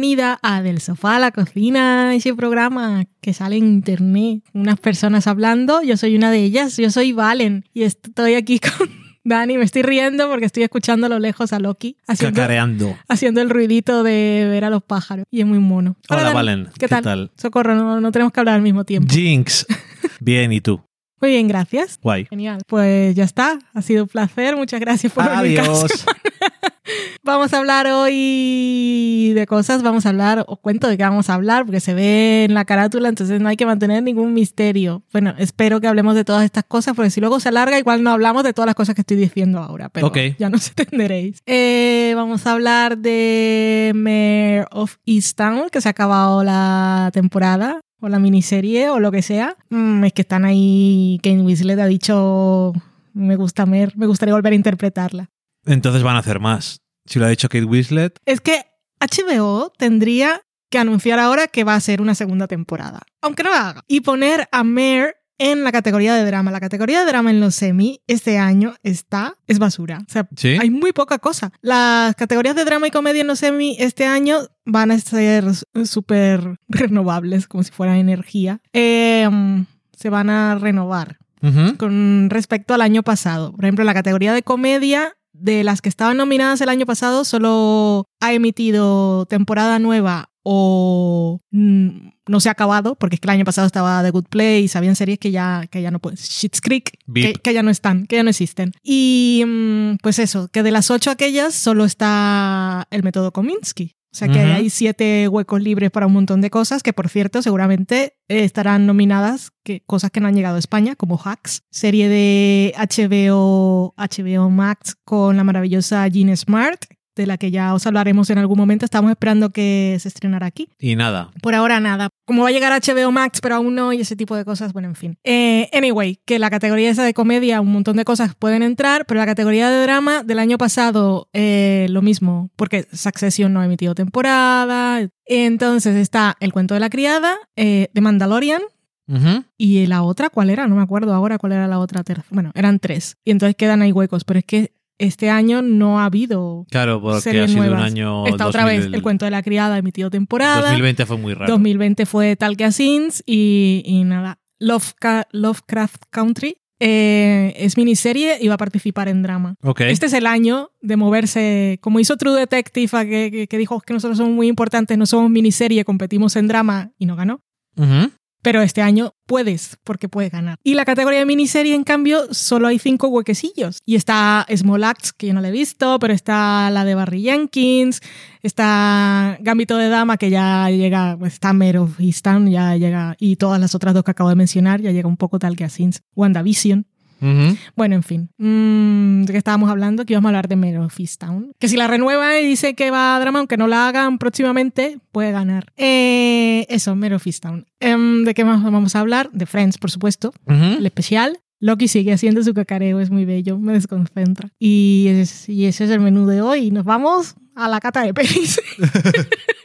bienvenida a Del Sofá a la Cocina, ese programa que sale en internet, unas personas hablando, yo soy una de ellas, yo soy Valen y estoy aquí con Dani, me estoy riendo porque estoy escuchando a lo lejos a Loki haciendo, Cacareando. haciendo el ruidito de ver a los pájaros y es muy mono. Hola, Dani. Valen. ¿Qué, ¿Qué tal? tal? Socorro, no, no tenemos que hablar al mismo tiempo. Jinx. Bien, ¿y tú? Muy bien, gracias. Guay. Genial. Pues ya está. Ha sido un placer. Muchas gracias por venir Adiós. semana. Vamos a hablar hoy de cosas. Vamos a hablar, os cuento de qué vamos a hablar, porque se ve en la carátula, entonces no hay que mantener ningún misterio. Bueno, espero que hablemos de todas estas cosas, porque si luego se alarga, igual no hablamos de todas las cosas que estoy diciendo ahora, pero Ok. ya nos entenderéis. Eh, vamos a hablar de Mayor of Easttown, que se ha acabado la temporada o la miniserie o lo que sea. Mm, es que están ahí. Kane Winslet ha dicho. Me gusta Mer, me gustaría volver a interpretarla. Entonces van a hacer más. Si lo ha dicho Kate Winslet, Es que HBO tendría que anunciar ahora que va a ser una segunda temporada. Aunque no la haga. Y poner a Mare en la categoría de drama. La categoría de drama en los semi este año está. es basura. O sea, ¿sí? hay muy poca cosa. Las categorías de drama y comedia en los semi este año van a ser súper renovables, como si fuera energía. Eh, se van a renovar con respecto al año pasado. Por ejemplo, la categoría de comedia, de las que estaban nominadas el año pasado, solo ha emitido temporada nueva o mm, no se ha acabado, porque es que el año pasado estaba The Good Place, habían series que ya, que ya no pueden, Schitt's Creek, que, que ya no están, que ya no existen. Y mm, pues eso, que de las ocho aquellas solo está el método Kominsky. O sea que hay siete huecos libres para un montón de cosas que, por cierto, seguramente estarán nominadas, que, cosas que no han llegado a España, como Hacks, serie de HBO, HBO Max con la maravillosa Jean Smart, de la que ya os hablaremos en algún momento. Estamos esperando que se estrenara aquí. Y nada. Por ahora nada. Como va a llegar HBO Max, pero aún no, y ese tipo de cosas, bueno, en fin. Eh, anyway, que la categoría esa de comedia, un montón de cosas pueden entrar, pero la categoría de drama del año pasado, eh, lo mismo, porque Succession no ha emitido temporada. Entonces está El cuento de la criada, eh, The Mandalorian, y la otra, ¿cuál era? No me acuerdo ahora cuál era la otra tercera. Bueno, eran tres. Y entonces quedan ahí huecos, pero es que este año no ha habido Claro, porque series ha sido nuevas. un año. Está otra 2000 vez El cuento de la criada, emitido temporada. 2020 fue muy raro. 2020 fue Tal que Sins y, y nada. Lovecra- Lovecraft Country eh, es miniserie y va a participar en drama. Ok. Este es el año de moverse, como hizo True Detective, que, que- que dijo que nosotros somos muy importantes, no somos miniserie, competimos en drama y no ganó. Ujú. Pero este año puedes, porque puedes ganar. Y la categoría de miniserie, en cambio, solo hay cinco huequecillos. Y está Small Acts, que yo no la he visto, pero está la de Barry Jenkins, está Gambito de Dama, que ya llega, pues, está Mare of Easttown, ya llega, y todas las otras dos que acabo de mencionar, ya llega un poco tal que a Sins. WandaVision. Bueno, en fin. Mm, ¿De qué estábamos hablando? Que íbamos a hablar de Mare of Easttown. Que si la renueva y dice que va a drama, aunque no la hagan próximamente, puede ganar. Eh, eso, Mare of Easttown. Em, ¿De qué más vamos a hablar? De Friends, por supuesto. Ujú. El especial. Loki sigue haciendo su cacareo, es muy bello, me desconcentra. Y, es- y ese es el menú de hoy. Nos vamos a la cata de pelis.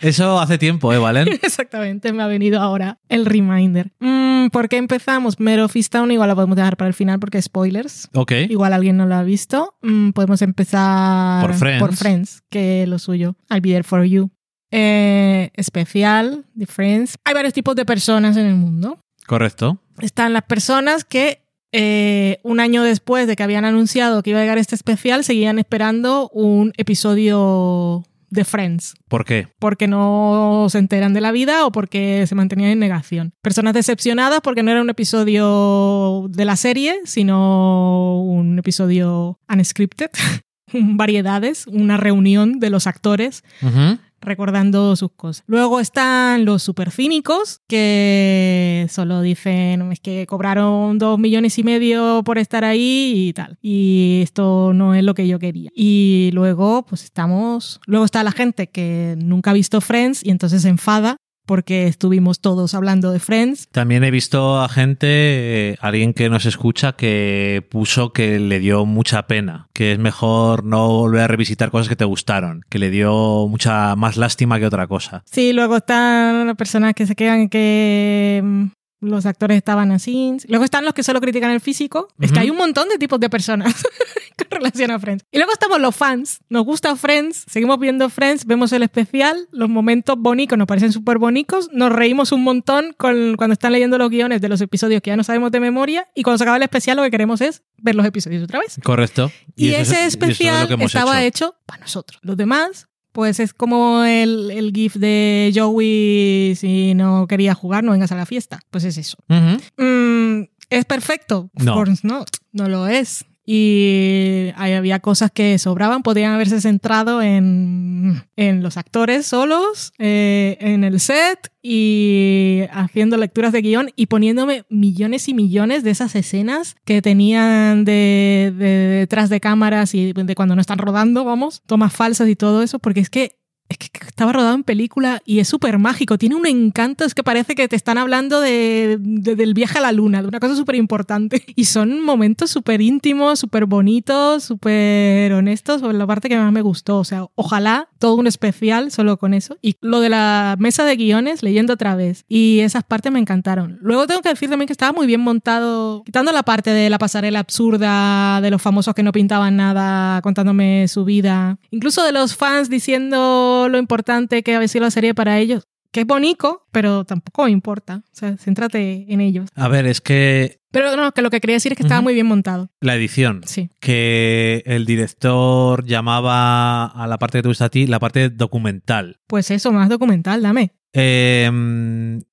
Eso hace tiempo, ¿eh, Valen? Exactamente, me ha venido ahora el reminder. Mm, ¿Por qué empezamos? Mare of Easttown igual lo podemos dejar para el final porque spoilers. Ok. Igual alguien no lo ha visto. Mm, podemos empezar Por Friends. Friends, que es lo suyo. I'll be there for you. Eh, especial de Friends. Hay varios tipos de personas en el mundo. Correcto. Están las personas que eh, un año después de que habían anunciado que iba a llegar este especial, seguían esperando un episodio de Friends ¿Por qué? porque no se enteran de la vida o porque se mantenían en negación. Personas decepcionadas porque no era un episodio de la serie, sino un episodio unscripted, variedades, una reunión de los actores Ujú. Recordando sus cosas. Luego están los super cínicos que solo dicen es que cobraron dos millones y medio por estar ahí y tal. Y esto no es lo que yo quería. Y luego, pues estamos. Luego está la gente que nunca ha visto Friends y entonces se enfada porque estuvimos todos hablando de Friends. También he visto a gente, eh, alguien que nos escucha, que puso que le dio mucha pena, que es mejor no volver a revisitar cosas que te gustaron, que le dio mucha más lástima que otra cosa. Sí, luego están las personas que se quedan que mm, los actores estaban así. Luego están los que solo critican el físico. Es que hay un montón de tipos de personas. con relación a Friends. Y luego estamos los fans. Nos gusta Friends, seguimos viendo Friends, vemos el especial, los momentos bonitos nos parecen súper bonitos, nos reímos un montón con, cuando están leyendo los guiones de los episodios que ya no sabemos de memoria y cuando se acaba el especial lo que queremos es ver los episodios otra vez. Correcto. Y, ese es especial estaba hecho. hecho. para nosotros. Los demás, pues es como el, el gif de Joey si no quería jugar, no vengas a la fiesta. Pues es eso. Mm, ¿Es perfecto? Of No. course not. No lo es. Y había cosas que sobraban, podrían haberse centrado en, en los actores solos, eh, en el set y haciendo lecturas de guion y poniéndome millones y millones de esas escenas que tenían de, de detrás de cámaras y de cuando no están rodando, vamos, tomas falsas y todo eso, porque es que es que estaba rodado en película y es súper mágico. Tiene un encanto, es que parece que te están hablando de, de- del viaje a la luna, de una cosa súper importante. Y son momentos súper íntimos, súper bonitos, súper honestos, la parte que más me gustó. O sea, ojalá todo un especial solo con eso. Y lo de la mesa de guiones, leyendo otra vez. Y esas partes me encantaron. Luego tengo que decir también que estaba muy bien montado, quitando la parte de la pasarela absurda, de los famosos que no pintaban nada, contándome su vida. Incluso de los fans diciendo lo importante que había sido la serie para ellos. Que es bonito, pero tampoco me importa. O sea, céntrate en ellos. A ver, es que Pero no, que lo que quería decir es que estaba muy bien montado. la edición, Sí. que el director llamaba a la parte que te gusta a ti la parte documental. Pues eso, más documental, dame. Eh,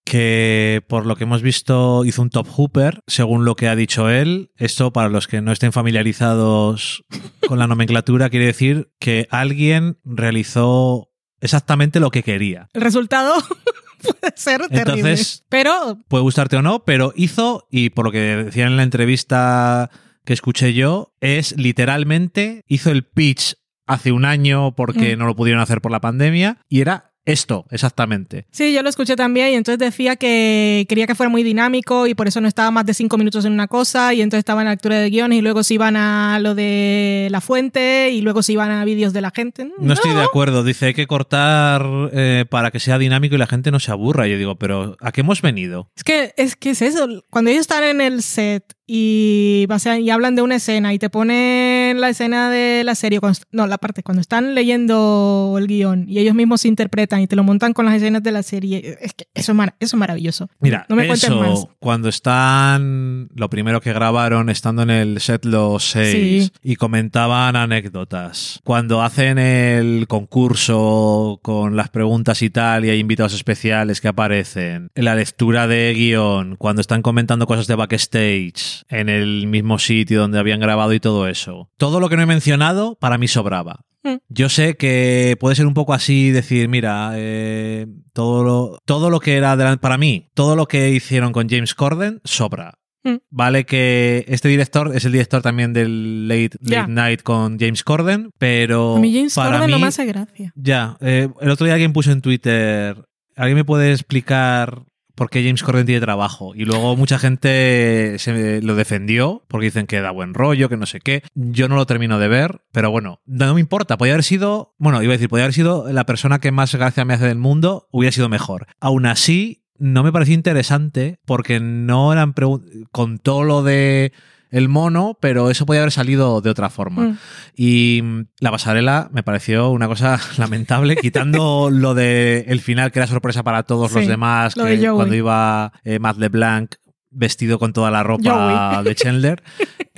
que por lo que hemos visto hizo un top hooper, según lo que ha dicho él. Esto, para los que no estén familiarizados con la nomenclatura, quiere decir que alguien realizó exactamente lo que quería. El resultado puede ser terrible. Entonces- pero Puede gustarte o no, pero hizo, y por lo que decían en la entrevista que escuché yo, es literalmente hizo el pitch hace un año porque Mm. no lo pudieron hacer por la pandemia y era esto, exactamente. Sí, yo lo escuché también y entonces decía que quería que fuera muy dinámico y por eso no estaba más de cinco minutos en una cosa y entonces estaba en la lectura de guiones y luego se iban a lo de la fuente y luego se iban a vídeos de la gente. No estoy de acuerdo. Dice, hay que cortar eh, para que sea dinámico y la gente no se aburra. Yo digo, pero ¿a qué hemos venido? Es que, es que es eso. Cuando ellos están en el set y, pasean y hablan de una escena y te ponen la escena de la serie, cuando- no, la parte, cuando están leyendo el guion y ellos mismos se interpretan y te lo montan con las escenas de la serie, es que eso es, mar- eso es maravilloso. Mira, no me cuentes eso, más. cuando están, lo primero que grabaron estando en el set los seis Sí. y comentaban anécdotas, cuando hacen el concurso con las preguntas y tal y hay invitados especiales que aparecen, en la lectura de guion, cuando están comentando cosas de backstage en el mismo sitio donde habían grabado y todo eso, todo lo que no he mencionado para mí sobraba. Mm. Yo sé que puede ser un poco así decir, mira, eh, todo, lo, todo lo que era delan- para mí, todo lo que hicieron con James Corden sobra. Mm. Vale que este director es el director también del Late. Night con James Corden, pero A mí James para Corden mí, no me hace gracia. ya, eh, el otro día alguien puso en Twitter, ¿alguien me puede explicar por qué James Corden tiene trabajo? Y luego mucha gente se lo defendió porque dicen que da buen rollo, que no sé qué. Yo no lo termino de ver, pero bueno, no me importa. Podría haber sido, bueno, iba a decir, podría haber sido la persona que más gracia me hace del mundo, hubiera sido mejor. Aún así, no me pareció interesante porque no eran pregun- contó lo de el mono, pero eso podía haber salido de otra forma. Mm. Y mm, la pasarela me pareció una cosa lamentable, quitando lo de el final, que era sorpresa para todos los demás, lo que de Joey. cuando iba eh, Matt LeBlanc vestido con toda la ropa Joey. de Chandler.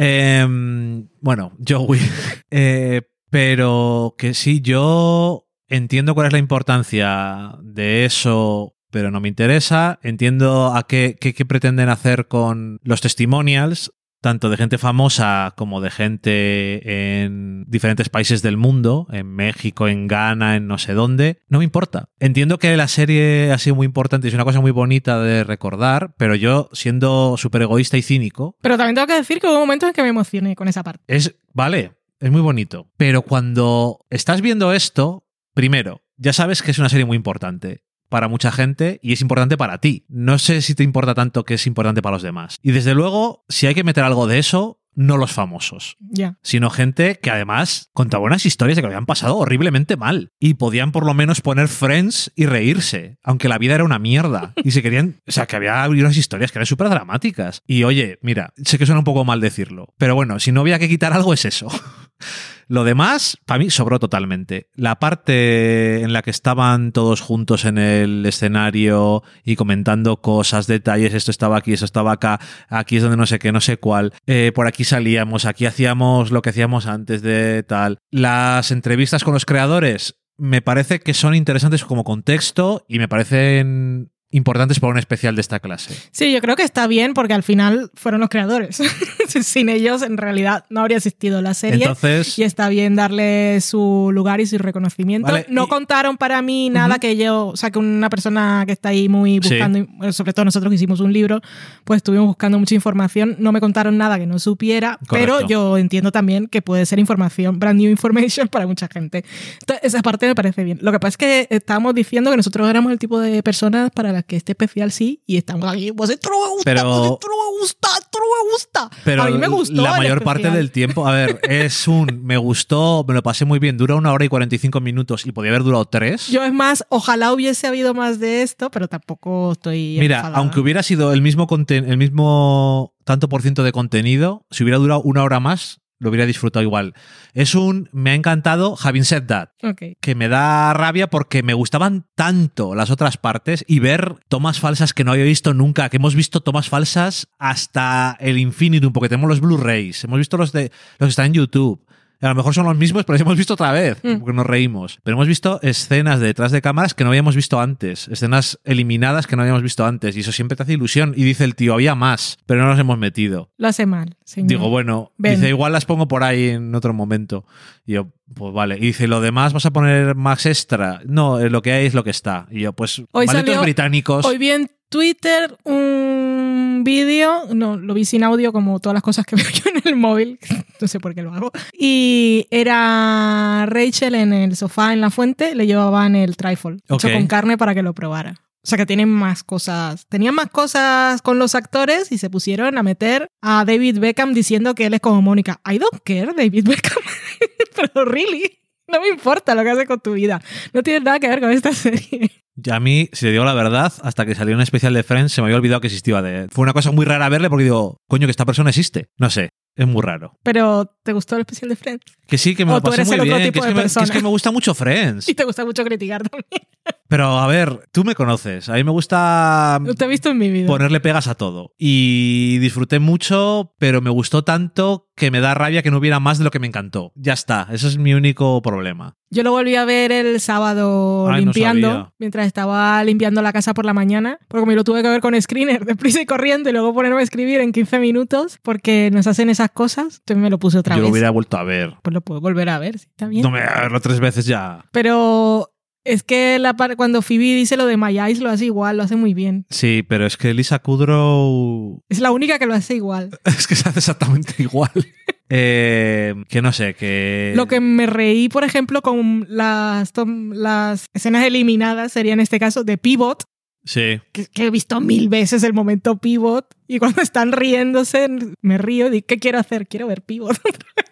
Em, bueno, Joey. Eh, pero que sí, yo entiendo cuál es la importancia de eso, pero no me interesa. Entiendo a qué, qué- qué pretenden hacer con los testimonials, tanto de gente famosa como de gente en diferentes países del mundo, en México, en Ghana, en no sé dónde. No me importa. Entiendo que la serie ha sido muy importante y es una cosa muy bonita de recordar, pero yo, siendo súper egoísta y cínico, Pero también tengo que decir que hubo momentos en que me emocioné con esa parte. es, vale, es muy bonito. Pero cuando estás viendo esto, primero, ya sabes que es una serie muy importante para mucha gente y es importante para ti. No sé si te importa tanto que es importante para los demás. Y desde luego, si hay que meter algo de eso, no los famosos, Ya. sino gente que además contaba unas historias de que lo habían pasado horriblemente mal y podían por lo menos poner friends y reírse, aunque la vida era una mierda y se querían, o sea, que había unas historias que eran súper dramáticas. Y oye, mira, sé que suena un poco mal decirlo, pero bueno, si no había que quitar algo es eso. Lo demás, para mí, sobró totalmente. La parte en la que estaban todos juntos en el escenario y comentando cosas, detalles, esto estaba aquí, eso estaba acá, aquí es donde no sé qué, no sé cuál, eh, por aquí salíamos, aquí hacíamos lo que hacíamos antes de tal. Las entrevistas con los creadores me parece que son interesantes como contexto y me parecen importantes para un especial de esta clase. Sí, yo creo que está bien porque al final fueron los creadores. Sin ellos, en realidad, no habría existido la serie. Entonces, y está bien darle su lugar y su reconocimiento. Vale, no y- contaron para mí nada que yo, o sea, que una persona que está ahí muy Sí. buscando, bueno, sobre todo nosotros que hicimos un libro, pues estuvimos buscando mucha información. No me contaron nada que no supiera, Correcto. pero yo entiendo también que puede ser información, brand new information para mucha gente. Entonces, esa parte me parece bien. Lo que pasa es que estábamos diciendo que nosotros éramos el tipo de personas para que este especial sí, y estamos aquí, pues esto no me gusta, Pero- pues esto no me gusta, esto no me gusta. pero a mí me gustó. la mayor parte del tiempo, a ver, es un me gustó, me lo pasé muy bien, dura una hora y 45 minutos y podía haber durado tres. Yo es más, ojalá hubiese habido más de esto, pero tampoco estoy. Mira, enfadada. aunque hubiera sido el mismo, el mismo tanto por ciento de contenido, si hubiera durado una hora más, lo hubiera disfrutado igual. Es un me ha encantado, having said that. Que me da rabia porque me gustaban tanto las otras partes y ver tomas falsas que no había visto nunca, que hemos visto tomas falsas hasta el infinitum, porque tenemos los Blu-rays, hemos visto los de los que están en YouTube. A lo mejor son los mismos, pero los hemos visto otra vez, Mm. porque nos reímos. Pero hemos visto escenas de detrás de cámaras que no habíamos visto antes, escenas eliminadas que no habíamos visto antes, y eso siempre te hace ilusión. Y dice el tío, había más, pero no nos hemos metido. Lo hace mal, señor. Digo, bueno, Ven. dice, igual las pongo por ahí en otro momento. Y yo, pues vale. Y dice, lo demás vas a poner más extra. No, eh, lo que hay es lo que está. Y yo, pues, Hoy salió- británicos. Hoy vi en Twitter un vídeo, no, lo vi sin audio como todas las cosas que veo yo en el móvil, no sé por qué lo hago, y era Rachel en el sofá en la fuente, le llevaban el trifle, hecho con carne para que lo probara. O sea que tienen más cosas, tenían más cosas con los actores y se pusieron a meter a David Beckham diciendo que él es como Mónica. I don't care, David Beckham. Pero really, no me importa lo que haces con tu vida. No tiene nada que ver con esta serie. Y a mí, si te digo la verdad, hasta que salió un especial de Friends, se me había olvidado que existía de Fue una cosa muy rara verle porque digo, coño, que esta persona existe. No sé, es muy raro. Pero, ¿te gustó el especial de Friends? Que sí, que me O lo pasé muy bien. Que es de que, me, que es persona. que me gusta mucho Friends. Y te gusta mucho criticar también. Pero a ver, tú me conoces. A mí me gusta te he visto en mi vida. ponerle pegas a todo. Y disfruté mucho, pero me gustó tanto que me da rabia que no hubiera más de lo que me encantó. Ya está, ese es mi único problema. Yo lo volví a ver el sábado Ay, limpiando, mientras estaba limpiando la casa por la mañana, porque me lo tuve que ver con screener, deprisa y corriendo, y luego ponerme a escribir en 15 minutos, porque nos hacen esas cosas. Entonces me lo puse otra Yo vez. lo hubiera vuelto a ver. Pues lo puedo volver a ver, sí, está bien. No me voy a verlo tres veces ya. Pero es que la par- cuando Phoebe dice lo de My Eyes lo hace igual, lo hace muy bien. Sí, pero es que Lisa Kudrow Es la única que lo hace igual. es que se hace exactamente igual. Eh, que no sé, que... Lo que me reí, por ejemplo, con las, las escenas eliminadas sería en este caso de Pivot, Sí. que, que he visto mil veces el momento Pivot, y cuando están riéndose me río y ¿qué quiero hacer? Quiero ver Pivot.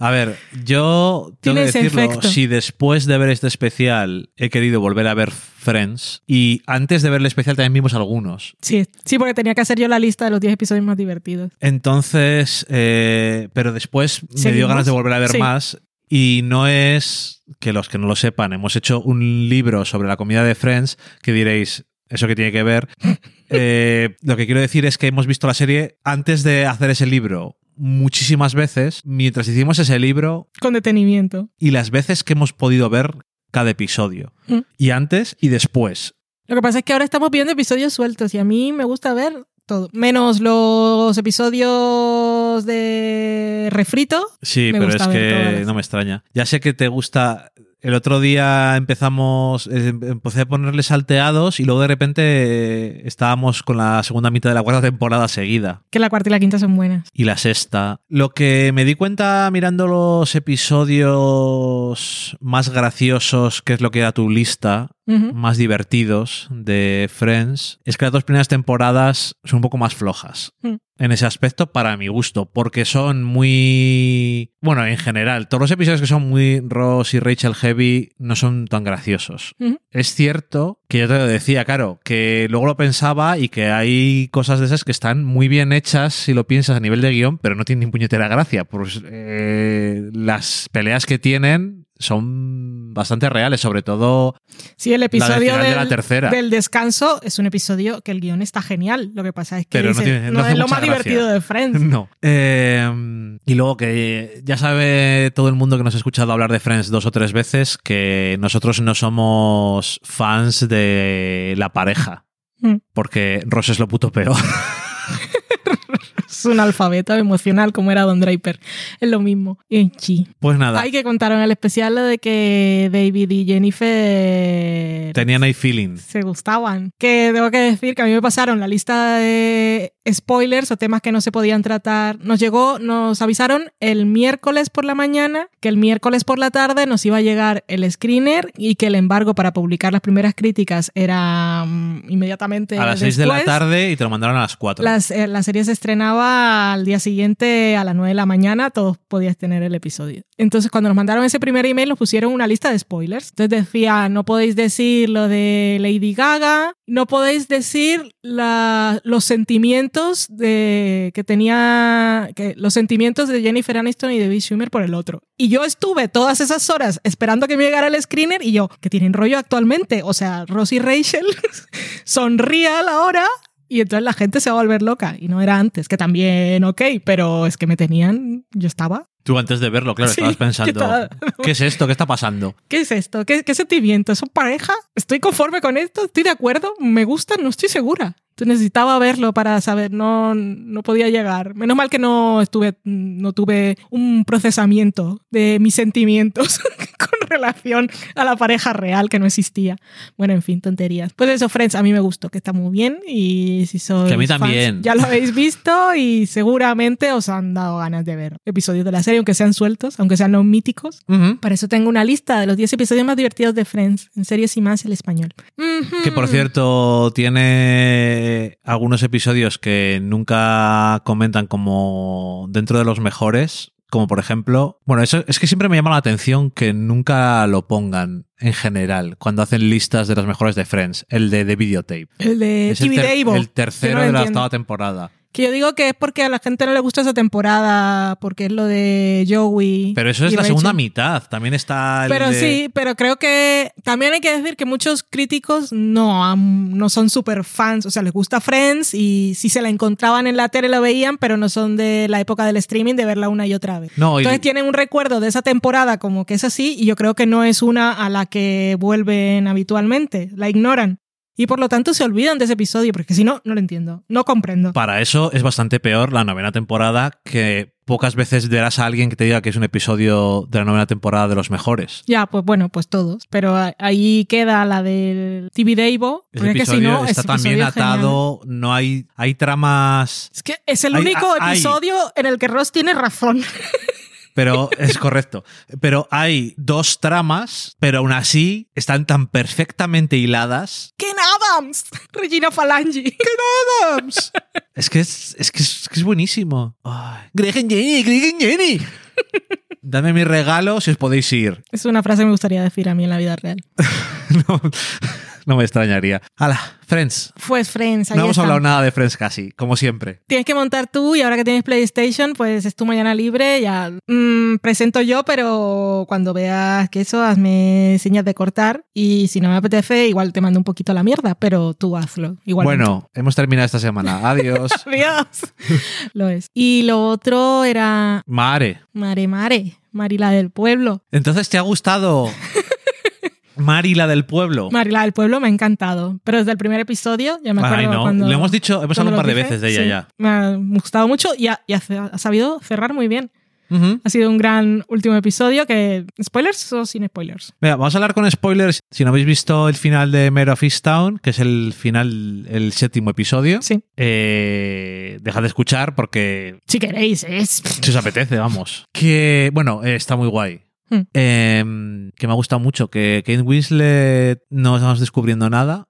A ver, yo tengo que decirlo, efecto. si después de ver este especial he querido volver a ver Friends y antes de ver el especial también vimos algunos. sí, sí, porque tenía que hacer yo la lista de los 10 episodios más divertidos. Entonces, eh, pero después me dio ganas de volver a ver Sí. más y no es que los que no lo sepan, hemos hecho un libro sobre la comida de Friends que diréis, ¿eso que tiene que ver? Eh, lo que quiero decir es que hemos visto la serie antes de hacer ese libro muchísimas veces, mientras hicimos ese libro Con detenimiento. y las veces que hemos podido ver cada episodio. Mm. Y antes y después. Lo que pasa es que ahora estamos viendo episodios sueltos y a mí me gusta ver todo. Menos los episodios de refrito. Sí, pero es que no me extraña. Ya sé que te gusta. El otro día empezamos, eh, empecé a ponerle salteados y luego de repente eh, estábamos con la segunda mitad de la cuarta temporada seguida. Que la cuarta y la quinta son buenas. Y la sexta. Lo que me di cuenta mirando los episodios más graciosos, que es lo que era tu lista, Más divertidos de Friends, es que las dos primeras temporadas son un poco más flojas. Mm. En ese aspecto, para mi gusto, porque son muy bueno, en general, todos los episodios que son muy Ross y Rachel heavy no son tan graciosos. Es cierto que yo te lo decía, claro, que luego lo pensaba y que hay cosas de esas que están muy bien hechas si lo piensas a nivel de guion, pero no tienen ni puñetera gracia. Pues eh, las peleas que tienen son bastante reales, sobre todo Sí, el la del episodio final de la del, tercera. del descanso es un episodio que el guion está genial. Lo que pasa es que Pero no dices, tiene- no no hace es lo más gracia. divertido de Friends. No. Eh, y luego que ya sabe todo el mundo que nos ha escuchado hablar de Friends dos o tres veces que nosotros no somos fans de la pareja. Mm. Porque Ross es lo puto peor. Es un alfabeto emocional como era Don Draper. Es lo mismo. En chi. Pues nada, Hay que contar en el especial de que David y Jennifer tenían ahí feeling. se gustaban. Que tengo que decir que a mí me pasaron la lista de spoilers o temas que no se podían tratar. Nos llegó, nos avisaron el miércoles por la mañana que el miércoles por la tarde nos iba a llegar el screener y que el embargo para publicar las primeras críticas era mm, inmediatamente A las 6 de la después. tarde y te lo mandaron a las 4. Las- eh, la serie se estrenaba al día siguiente a las 9 de la mañana, todos podías tener el episodio. Entonces, cuando nos mandaron ese primer email, nos pusieron una lista de spoilers. Entonces decía, no podéis decir lo de Lady Gaga, no podéis decir los sentimientos de que tenía, que, los sentimientos de Jennifer Aniston y de David Schumer por el otro. Y yo estuve todas esas horas esperando que me llegara el screener y yo, que tienen rollo actualmente. O sea, Ross y Rachel son real ahora y entonces la gente se va a volver loca. Y no era antes, que también, ok, pero es que me tenían, yo estaba. Tú antes de verlo, claro, Sí, estabas pensando, estaba- ¿qué es esto? ¿Qué está pasando? ¿Qué es esto? ¿Qué, qué sentimiento? ¿Son pareja? ¿Estoy conforme con esto? ¿Estoy de acuerdo? ¿Me gusta? No estoy segura. Necesitaba verlo para saber, no, no podía llegar. Menos mal que no estuve, no tuve un procesamiento de mis sentimientos con relación a la pareja real que no existía. Bueno, en fin, tonterías. Pues eso, Friends, a mí me gustó, que está muy bien y si sois Que a mí fans, también. ya lo habéis visto y seguramente os han dado ganas de ver episodios de la serie, aunque sean sueltos, aunque sean no míticos. Ujú. Para eso tengo una lista de los 10 episodios más divertidos de Friends, en series y más el español. Ujú. Que por cierto, tiene algunos episodios que nunca comentan como dentro de los mejores. Como por ejemplo, bueno, eso es que siempre me llama la atención que nunca lo pongan en general cuando hacen listas de los mejores de Friends, el de The Videotape. El de Es el, TV ter- el que tercero no de la octava temporada. Que yo digo que es porque a la gente no le gusta esa temporada, porque es lo de Joey. Pero eso es la Rachel. segunda mitad. También está el Pero de- sí, pero creo que también hay que decir que muchos críticos no, no son super fans, o sea, les gusta Friends y si se la encontraban en la tele la veían, pero no son de la época del streaming de verla una y otra vez. No, y- Entonces tienen un recuerdo de esa temporada como que es así y yo creo que no es una a la que vuelven habitualmente, la ignoran. Y por lo tanto se olvidan de ese episodio, porque si no, no lo entiendo, no comprendo. Para eso es bastante peor la novena temporada que pocas veces verás a alguien que te diga que es un episodio de la novena temporada de los mejores. Ya, pues bueno, pues todos. Pero ahí queda la del TV Davo. Porque es que si episodio no, está también episodio genial. atado, no hay, hay tramas, Es que es el Hay- único hay- episodio en el que Ross tiene razón. pero es correcto. Pero hay dos tramas, pero aún así están tan perfectamente hiladas. ¡Ken Adams! Regina Falangi. Adams. Es que es, es, que es, que es buenísimo. Ay. Greg and Jenny, Greg and Jenny. Dame mi regalo si os podéis ir. Es una frase que me gustaría decir a mí en la vida real. No, no me extrañaría. Hala, Friends. Pues Friends, ahí No hemos está. hablado nada de Friends casi, como siempre. Tienes que montar tú y ahora que tienes PlayStation, pues es tu mañana libre. Ya mm, presento yo, pero cuando veas que eso, hazme señas de cortar. Y si no me apetece, igual te mando un poquito a la mierda, pero tú hazlo. Igual Bueno, hemos terminado esta semana. Adiós. Adiós. lo es. Y lo otro era Mare. Mare Mare, Marila del Pueblo. Entonces, ¿te ha gustado Mari, la del pueblo? Marila del Pueblo me ha encantado, pero desde el primer episodio, ya me acuerdo Ay, no. cuando... Lo hemos dicho, hemos hablado un par de veces de ella sí, ya. Me ha gustado mucho y, ha, y ha- ha sabido cerrar muy bien. Ha sido un gran último episodio que... ¿Spoilers o sin spoilers? Mira, vamos a hablar con spoilers. Si no habéis visto el final de Mare of Easttown, que es el final, el séptimo episodio, Sí. eh, dejad de escuchar porque Si queréis, es... si os apetece, vamos. Que, bueno, eh, está muy guay. Hmm. Eh, que me ha gustado mucho, que Kate Winslet no estamos descubriendo nada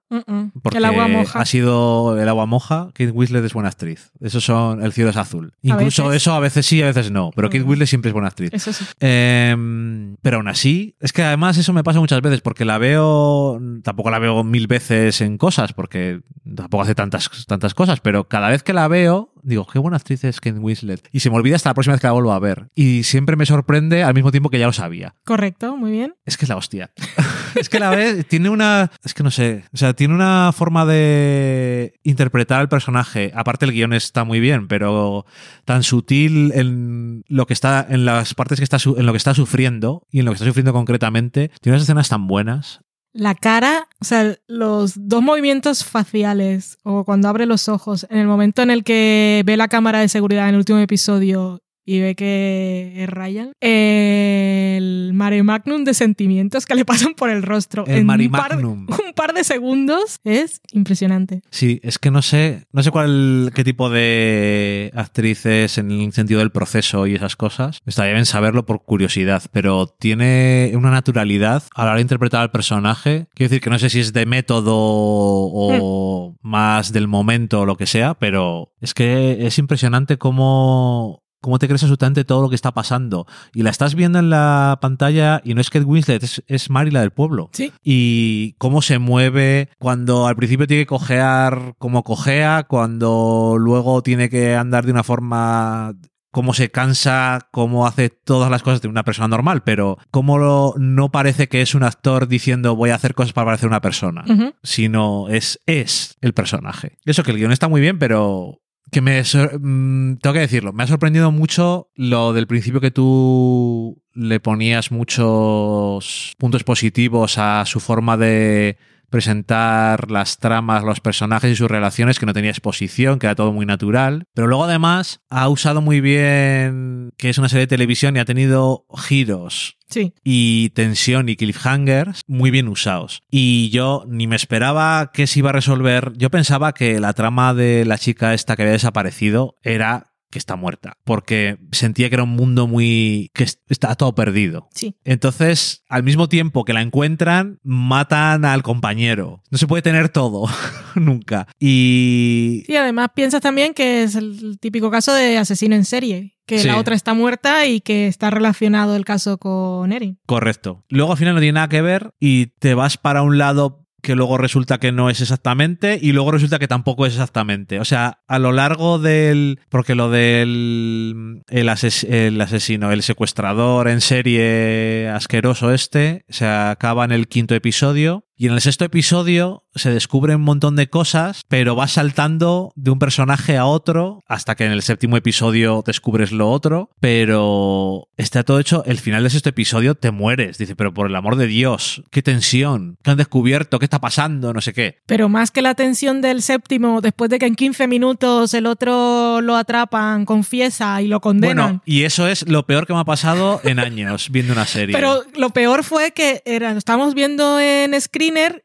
Porque El agua moja. ha sido el agua moja. Kate Winslet es buena actriz. Eso son El cielo es azul. Incluso veces. eso a veces sí, a veces no. Pero Kate Mm. Winslet siempre es buena actriz. Eso sí. Em, pero aún así, es que además eso me pasa muchas veces porque la veo, tampoco la veo mil veces en cosas porque tampoco hace tantas, tantas cosas, pero cada vez que la veo, digo, qué buena actriz es Kate Winslet. Y se me olvida hasta la próxima vez que la vuelvo a ver. Y siempre me sorprende al mismo tiempo que ya lo sabía. Correcto, muy bien. Es que es la hostia. es que la ves, tiene una. Es que no sé. O sea, tiene una forma de interpretar al personaje. Aparte, el guion está muy bien, pero tan sutil en lo que está. En las partes que está en lo que está sufriendo y en lo que está sufriendo concretamente. Tiene unas escenas tan buenas. La cara, o sea, los dos movimientos faciales o cuando abre los ojos, en el momento en el que ve la cámara de seguridad en el último episodio y ve que es Ryan, el mare magnum de sentimientos que le pasan por el rostro El en mare un par, magnum. un par de segundos es impresionante. Sí, es que no sé. No sé cuál qué tipo de actriz es en el sentido del proceso y esas cosas. Estaría bien saberlo por curiosidad, pero tiene una naturalidad a la hora de interpretar al personaje. Quiero decir que no sé si es de método o más del momento o lo que sea, pero es que es impresionante cómo. Cómo te crees absolutamente todo lo que está pasando. Y la estás viendo en la pantalla y no es Kate Winslet, es, es Mari la del pueblo Sí. y cómo se mueve cuando al principio tiene que cojear como cojea, cuando luego tiene que andar de una forma cómo se cansa, cómo hace todas las cosas de una persona normal, pero cómo lo- no parece que es un actor diciendo voy a hacer cosas para parecer una persona, sino es, es el personaje. Eso que el guion está muy bien, pero que me mm, tengo que decirlo, me ha sorprendido mucho lo del principio que tú le ponías muchos puntos positivos a su forma de presentar las tramas, los personajes y sus relaciones, que no tenía exposición, que era todo muy natural. Pero luego además ha usado muy bien que es una serie de televisión y ha tenido giros Sí. y tensión y cliffhangers muy bien usados. Y yo ni me esperaba que se iba a resolver. Yo pensaba que la trama de la chica esta que había desaparecido era que está muerta, porque sentía que era un mundo muy que est- está todo perdido. Sí. Entonces, al mismo tiempo que la encuentran, matan al compañero. No se puede tener todo, nunca. Y Sí, además piensas también que es el típico caso de asesino en serie, que Sí. la otra está muerta y que está relacionado el caso con Erin. Correcto. Luego al final no tiene nada que ver y te vas para un lado que luego resulta que no es exactamente y luego resulta que tampoco es exactamente. O sea, a lo largo del... Porque lo del el, ases- el asesino, el secuestrador en serie asqueroso este, se acaba en el quinto episodio y en el sexto episodio se descubre un montón de cosas, pero va saltando de un personaje a otro hasta que en el séptimo episodio descubres lo otro, pero está todo hecho, el final del sexto episodio te mueres. Dice, pero por el amor de Dios, qué tensión, qué han descubierto, qué está pasando, no sé qué. Pero más que la tensión del séptimo, después de que en 15 minutos el otro lo atrapan, confiesa y lo condenan. Bueno, y eso es lo peor que me ha pasado en años viendo una serie. Pero lo peor fue que era, lo estábamos viendo en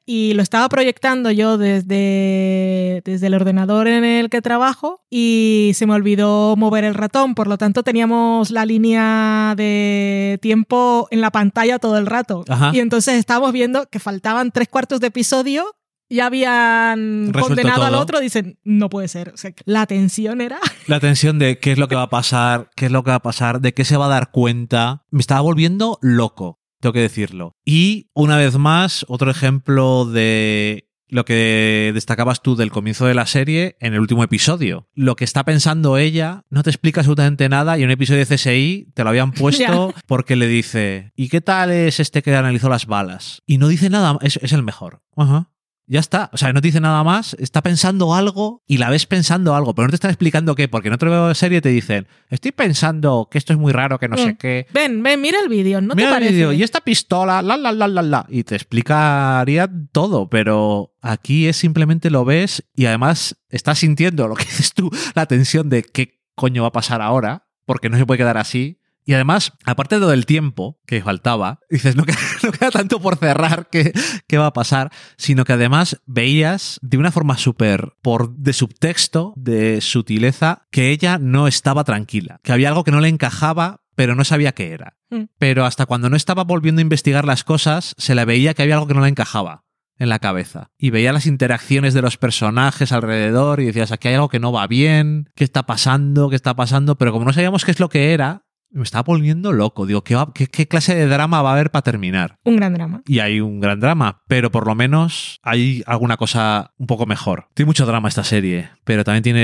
y lo estaba proyectando yo desde, desde el ordenador en el que trabajo y se me olvidó mover el ratón. Por lo tanto, teníamos la línea de tiempo en la pantalla todo el rato. Ajá. Y entonces estábamos viendo que faltaban tres cuartos de episodio. Ya habían Resuelto condenado al otro, dicen, no puede ser. O sea, la tensión era La tensión de qué es lo que va a pasar, qué es lo que va a pasar, de qué se va a dar cuenta, me estaba volviendo loco, tengo que decirlo. Y una vez más, otro ejemplo de lo que destacabas tú del comienzo de la serie en el último episodio. Lo que está pensando ella no te explica absolutamente nada y en un episodio de CSI te lo habían puesto porque le dice, ¿y qué tal es este que analizó las balas? Y no dice nada, es, es el mejor. Ajá. Ya está, o sea, no te dice nada más, está pensando algo y la ves pensando algo, pero no te están explicando qué, porque en otra serie te dicen, estoy pensando que esto es muy raro, que no sé qué. Ven, ven, mira el vídeo, ¿no Mira te el parece? vídeo, y esta pistola, la, la, la, la, la, y te explicaría todo, pero aquí es simplemente lo ves y además estás sintiendo lo que dices tú, la tensión de qué coño va a pasar ahora, porque no se puede quedar así. Y además, aparte de lo del tiempo que faltaba, dices, no queda, no queda tanto por cerrar qué, qué va a pasar, sino que además veías de una forma súper por de subtexto, de sutileza, que ella no estaba tranquila, que había algo que no le encajaba, pero no sabía qué era. Mm. Pero hasta cuando no estaba volviendo a investigar las cosas, se le veía que había algo que no le encajaba. en la cabeza. Y veía las interacciones de los personajes alrededor y decías, aquí hay algo que no va bien, ¿qué está pasando? ¿Qué está pasando? Pero como no sabíamos qué es lo que era, me estaba volviendo loco. Digo, ¿qué, va- qué- qué clase de drama va a haber para terminar? Un gran drama. Y hay un gran drama, pero por lo menos hay alguna cosa un poco mejor. Tiene mucho drama esta serie, pero también tiene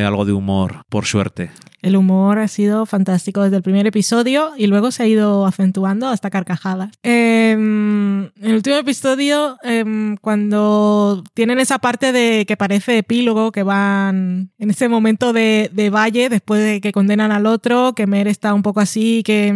eh, algo de humor, por suerte. El humor ha sido fantástico desde el primer episodio y luego se ha ido acentuando hasta carcajadas. Em, en el último episodio, em, cuando tienen esa parte de que parece epílogo, que van en ese momento de, de valle, después de que condenan al otro, que Mer está un poco así, que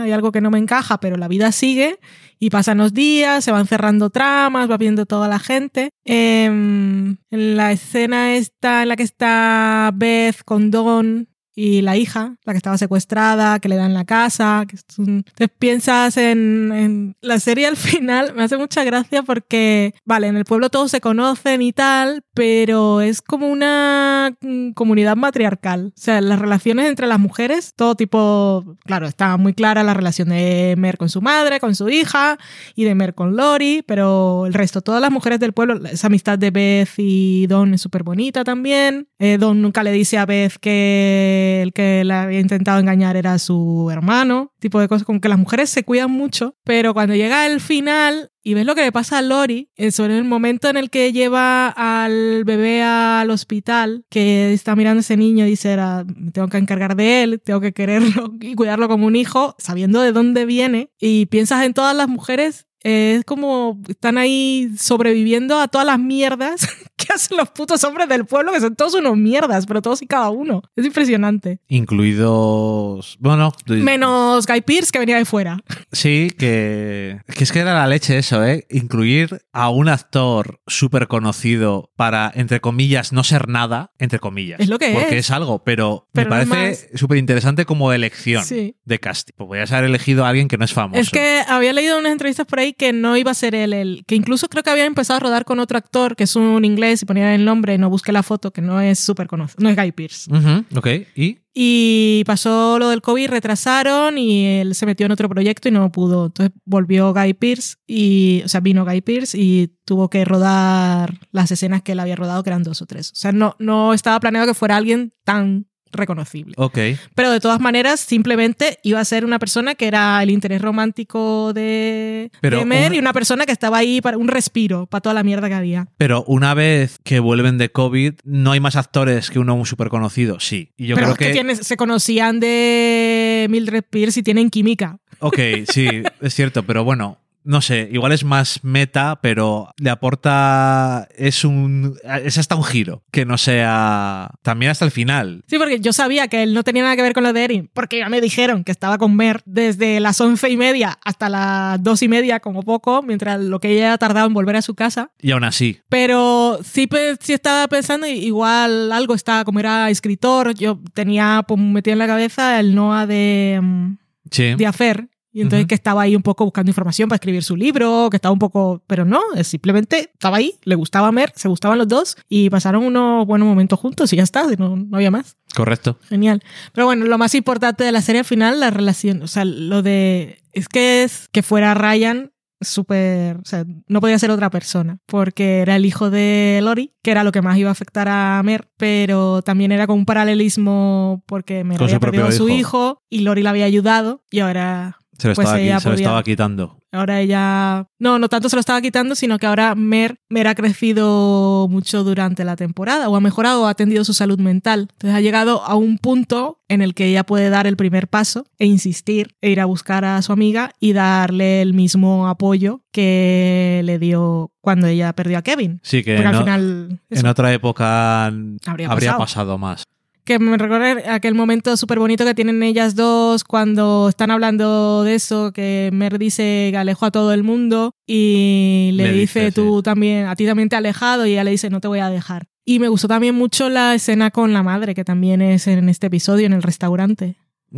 hay algo que no me encaja, pero la vida sigue. Y pasan los días, se van cerrando tramas, va viendo toda la gente. Em, en la escena esta en la que está Beth con Don y la hija, la que estaba secuestrada, que le dan la casa. Entonces piensas en, en la serie al final, me hace mucha gracia porque, vale, en el pueblo todos se conocen y tal, pero es como una mm, comunidad matriarcal. O sea, las relaciones entre las mujeres, todo tipo, claro, está muy clara la relación de Mer con su madre, con su hija y de Mer con Lori, pero el resto, todas las mujeres del pueblo, esa amistad de Beth y Don es súper bonita también. Eh, Don nunca le dice a Beth que el que la había intentado engañar era su hermano, tipo de cosas, como que las mujeres se cuidan mucho, pero cuando llega el final y ves lo que le pasa a Lori, eh, sobre el momento en el que lleva al bebé al hospital, que está mirando a ese niño y dice, "Era, me tengo que encargar de él, tengo que quererlo y cuidarlo como un hijo, sabiendo de dónde viene, y piensas en todas las mujeres eh, es como están ahí sobreviviendo a todas las mierdas que hacen los putos hombres del pueblo, que son todos unos mierdas, pero todos y cada uno. Es impresionante. Incluidos. Bueno, Menos Guy Pearce que venía de fuera. Sí, que, que es que era la leche eso, ¿eh? Incluir a un actor súper conocido para, entre comillas, no ser nada, entre comillas. Es lo que Porque es. es algo, pero, Pero no me es parece súper interesante como elección Sí. de casting. Pues podrías haber elegido a alguien que no es famoso. Es que había leído unas entrevistas por ahí que no iba a ser él, el, que incluso creo que había empezado a rodar con otro actor que es un inglés y ponía el nombre, no busqué la foto, que no es súper conocido, no es Guy Pearce. Ujú, ok, ¿y? Y pasó lo del COVID, retrasaron y él se metió en otro proyecto y no pudo. Entonces volvió Guy Pearce y, o sea, vino Guy Pearce y tuvo que rodar las escenas que él había rodado, que eran dos o tres. O sea, no, no estaba planeado que fuera alguien tan reconocible. Ok. Pero de todas maneras, simplemente iba a ser una persona que era el interés romántico de, Pero de Mer una- y una persona que estaba ahí para un respiro para toda la mierda que había. Pero una vez que vuelven de COVID, ¿no hay más actores que uno súper conocido? Sí. Y yo Pero creo es que, que. tienen- se conocían de Mildred Pierce y tienen química. Ok, sí, es cierto, pero bueno, no sé, igual es más meta, pero le aporta. Es un. Es hasta un giro, que no sea. También hasta el final. Sí, porque yo sabía que él no tenía nada que ver con lo de Erin, porque ya me dijeron que estaba con Mer desde las once y media hasta las dos y media, como poco, mientras lo que ella tardaba en volver a su casa. Y aún así. Pero sí, pe- sí estaba pensando, igual algo está, como era escritor, yo tenía pues, metido en la cabeza el Noah de, mm, Sí. de Afer. Y entonces Ujú. que estaba ahí un poco buscando información para escribir su libro, que estaba un poco... Pero no, es simplemente estaba ahí, le gustaba Mer, se gustaban los dos y pasaron unos buenos momentos juntos y ya está, no, no había más. Correcto. Genial. Pero bueno, lo más importante de la serie al final, la relación, o sea, lo de... Es que es que fuera Ryan súper, o sea, no podía ser otra persona, porque era el hijo de Lori, que era lo que más iba a afectar a Mer, pero también era con un paralelismo porque Mer Con su había perdido a su hijo. hijo y Lori la había ayudado y ahora Se lo, Pues estaba, ella qui- se lo podía- estaba quitando. Ahora ella. No, no tanto se lo estaba quitando, sino que ahora Mer, Mer ha crecido mucho durante la temporada, o ha mejorado, o ha atendido su salud mental. Entonces ha llegado a un punto en el que ella puede dar el primer paso e insistir, e ir a buscar a su amiga y darle el mismo apoyo que le dio cuando ella perdió a Kevin. Sí, que Porque al final. eso. en otra época Habría habría, pasado. pasado más. Que me recuerda aquel momento súper bonito que tienen ellas dos cuando están hablando de eso, que Mer dice que alejó a todo el mundo y le, dice, dice, tú también, a ti también te he alejado y ella le dice, no te voy a dejar. Y me gustó también mucho la escena con la madre, que también es en este episodio, en el restaurante,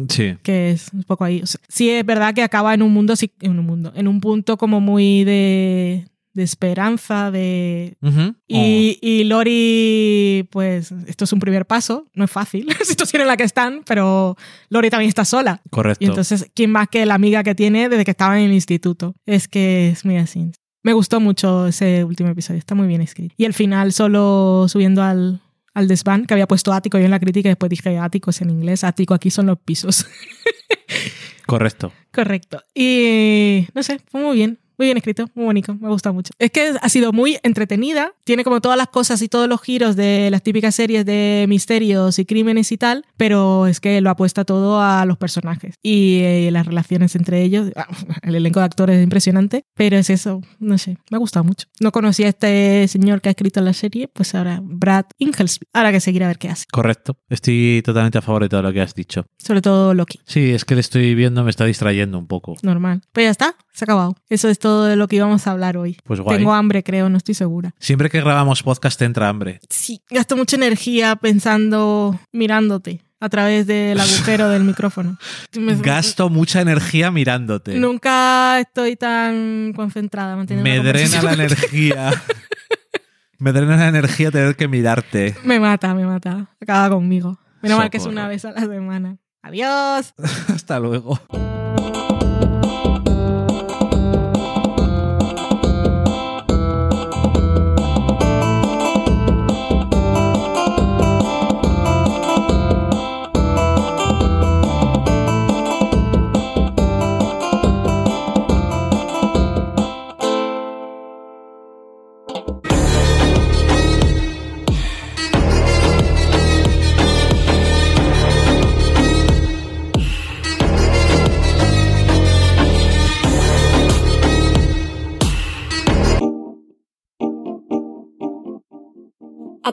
Sí. que es un poco ahí. O sea, sí es verdad que acaba en un mundo, sí- en un mundo, en un punto como muy de, de esperanza, de Ujú. y, y Lori, pues esto es un primer paso, no es fácil, situación en la que están, pero Lori también está sola. Oh, correcto. Y entonces, ¿quién más que la amiga que tiene desde que estaba en el instituto? Es que es muy así. Me gustó mucho ese último episodio, está muy bien escrito. Y el final solo subiendo al, al desván, que había puesto ático yo en la crítica y después dije ático es en inglés, ático aquí son los pisos. Correcto. Correcto. Y no sé, fue muy bien. Muy bien escrito, muy bonito, me gusta mucho. Es que ha sido muy entretenida, tiene como todas las cosas y todos los giros de las típicas series de misterios y crímenes y tal, pero es que lo apuesta todo a los personajes y eh, las relaciones entre ellos. Ah, el elenco de actores es impresionante, pero es eso, no sé, me ha gustado mucho. No conocía a este señor que ha escrito la serie, pues ahora Brad Inglesby. Ahora que seguir a ver qué hace. Correcto. Estoy totalmente a favor de todo lo que has dicho. Sobre todo Loki. Sí, es que le estoy viendo, me está distrayendo un poco. Normal. Pues ya está, se ha acabado. Eso es todo de lo que íbamos a hablar hoy. Pues guay. Tengo hambre, creo, no estoy segura. Siempre que grabamos podcast te entra hambre. Sí, gasto mucha energía pensando, mirándote a través del agujero del micrófono. Me- Gasto mucha energía mirándote. Nunca estoy tan concentrada. Me drena la energía. Me drena la energía tener que mirarte. Me mata, me mata. Acaba conmigo. Menos mal que es una vez a la semana. Adiós. Hasta luego.